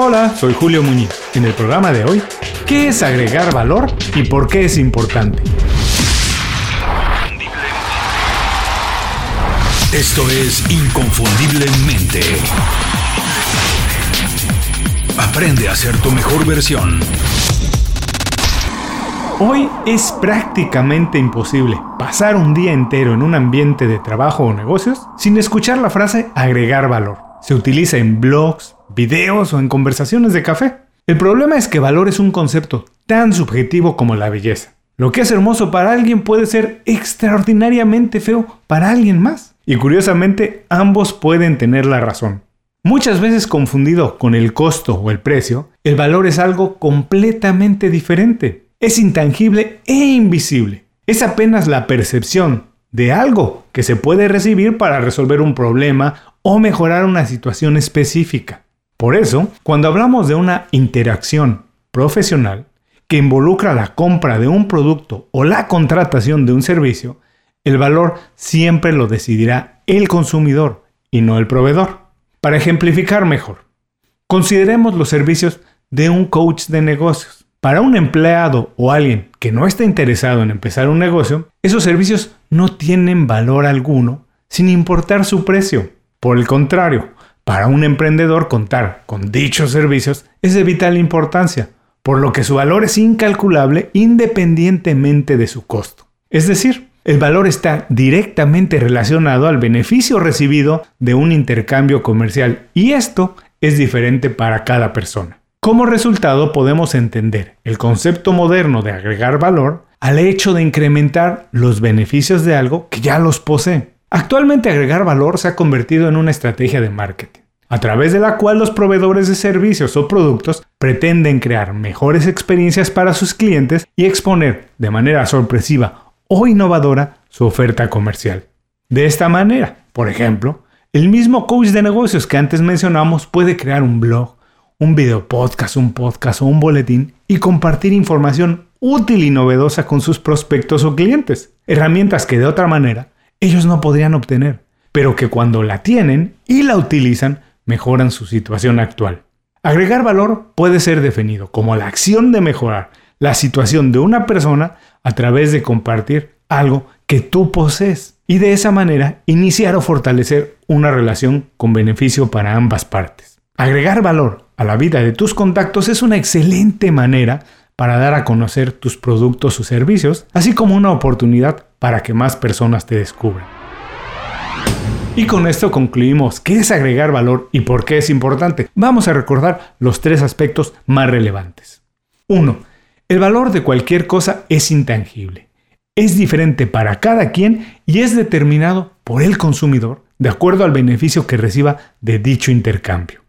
Hola, soy Julio Muñiz. En el programa de hoy, ¿qué es agregar valor y por qué es importante? Esto es Inconfundiblemente. Aprende a ser tu mejor versión. Hoy es prácticamente imposible pasar un día entero en un ambiente de trabajo o negocios sin escuchar la frase agregar valor. Se utiliza en blogs, videos o en conversaciones de café. El problema es que valor es un concepto tan subjetivo como la belleza. Lo que es hermoso para alguien puede ser extraordinariamente feo para alguien más. Y curiosamente, ambos pueden tener la razón. Muchas veces confundido con el costo o el precio, el valor es algo completamente diferente es intangible e invisible. Es apenas la percepción de algo que se puede recibir para resolver un problema o mejorar una situación específica. Por eso, cuando hablamos de una interacción profesional que involucra la compra de un producto o la contratación de un servicio, el valor siempre lo decidirá el consumidor y no el proveedor. Para ejemplificar mejor, consideremos los servicios de un coach de negocios. Para un empleado o alguien que no está interesado en empezar un negocio, esos servicios no tienen valor alguno sin importar su precio. Por el contrario, para un emprendedor contar con dichos servicios es de vital importancia, por lo que su valor es incalculable independientemente de su costo. Es decir, el valor está directamente relacionado al beneficio recibido de un intercambio comercial y esto es diferente para cada persona. Como resultado podemos entender el concepto moderno de agregar valor al hecho de incrementar los beneficios de algo que ya los posee. Actualmente agregar valor se ha convertido en una estrategia de marketing, a través de la cual los proveedores de servicios o productos pretenden crear mejores experiencias para sus clientes y exponer de manera sorpresiva o innovadora su oferta comercial. De esta manera, por ejemplo, el mismo coach de negocios que antes mencionamos puede crear un blog, un video podcast, un podcast o un boletín y compartir información útil y novedosa con sus prospectos o clientes. Herramientas que de otra manera ellos no podrían obtener, pero que cuando la tienen y la utilizan mejoran su situación actual. Agregar valor puede ser definido como la acción de mejorar la situación de una persona a través de compartir algo que tú posees y de esa manera iniciar o fortalecer una relación con beneficio para ambas partes. Agregar valor a la vida de tus contactos es una excelente manera para dar a conocer tus productos o servicios, así como una oportunidad para que más personas te descubran. Y con esto concluimos qué es agregar valor y por qué es importante. Vamos a recordar los tres aspectos más relevantes. 1. El valor de cualquier cosa es intangible. Es diferente para cada quien y es determinado por el consumidor de acuerdo al beneficio que reciba de dicho intercambio.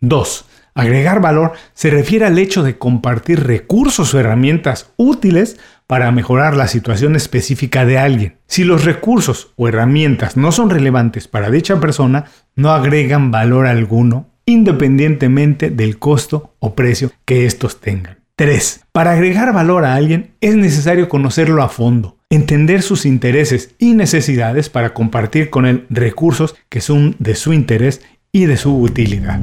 2. Agregar valor se refiere al hecho de compartir recursos o herramientas útiles para mejorar la situación específica de alguien. Si los recursos o herramientas no son relevantes para dicha persona, no agregan valor alguno independientemente del costo o precio que estos tengan. 3. Para agregar valor a alguien es necesario conocerlo a fondo, entender sus intereses y necesidades para compartir con él recursos que son de su interés y de su utilidad.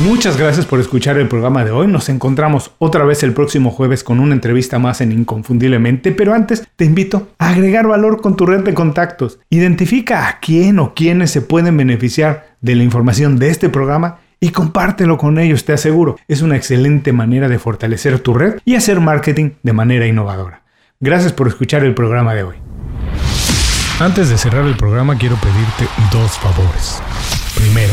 Muchas gracias por escuchar el programa de hoy. Nos encontramos otra vez el próximo jueves con una entrevista más en Inconfundiblemente, pero antes te invito a agregar valor con tu red de contactos. Identifica a quién o quiénes se pueden beneficiar de la información de este programa y compártelo con ellos, te aseguro. Es una excelente manera de fortalecer tu red y hacer marketing de manera innovadora. Gracias por escuchar el programa de hoy. Antes de cerrar el programa quiero pedirte dos favores. Primero,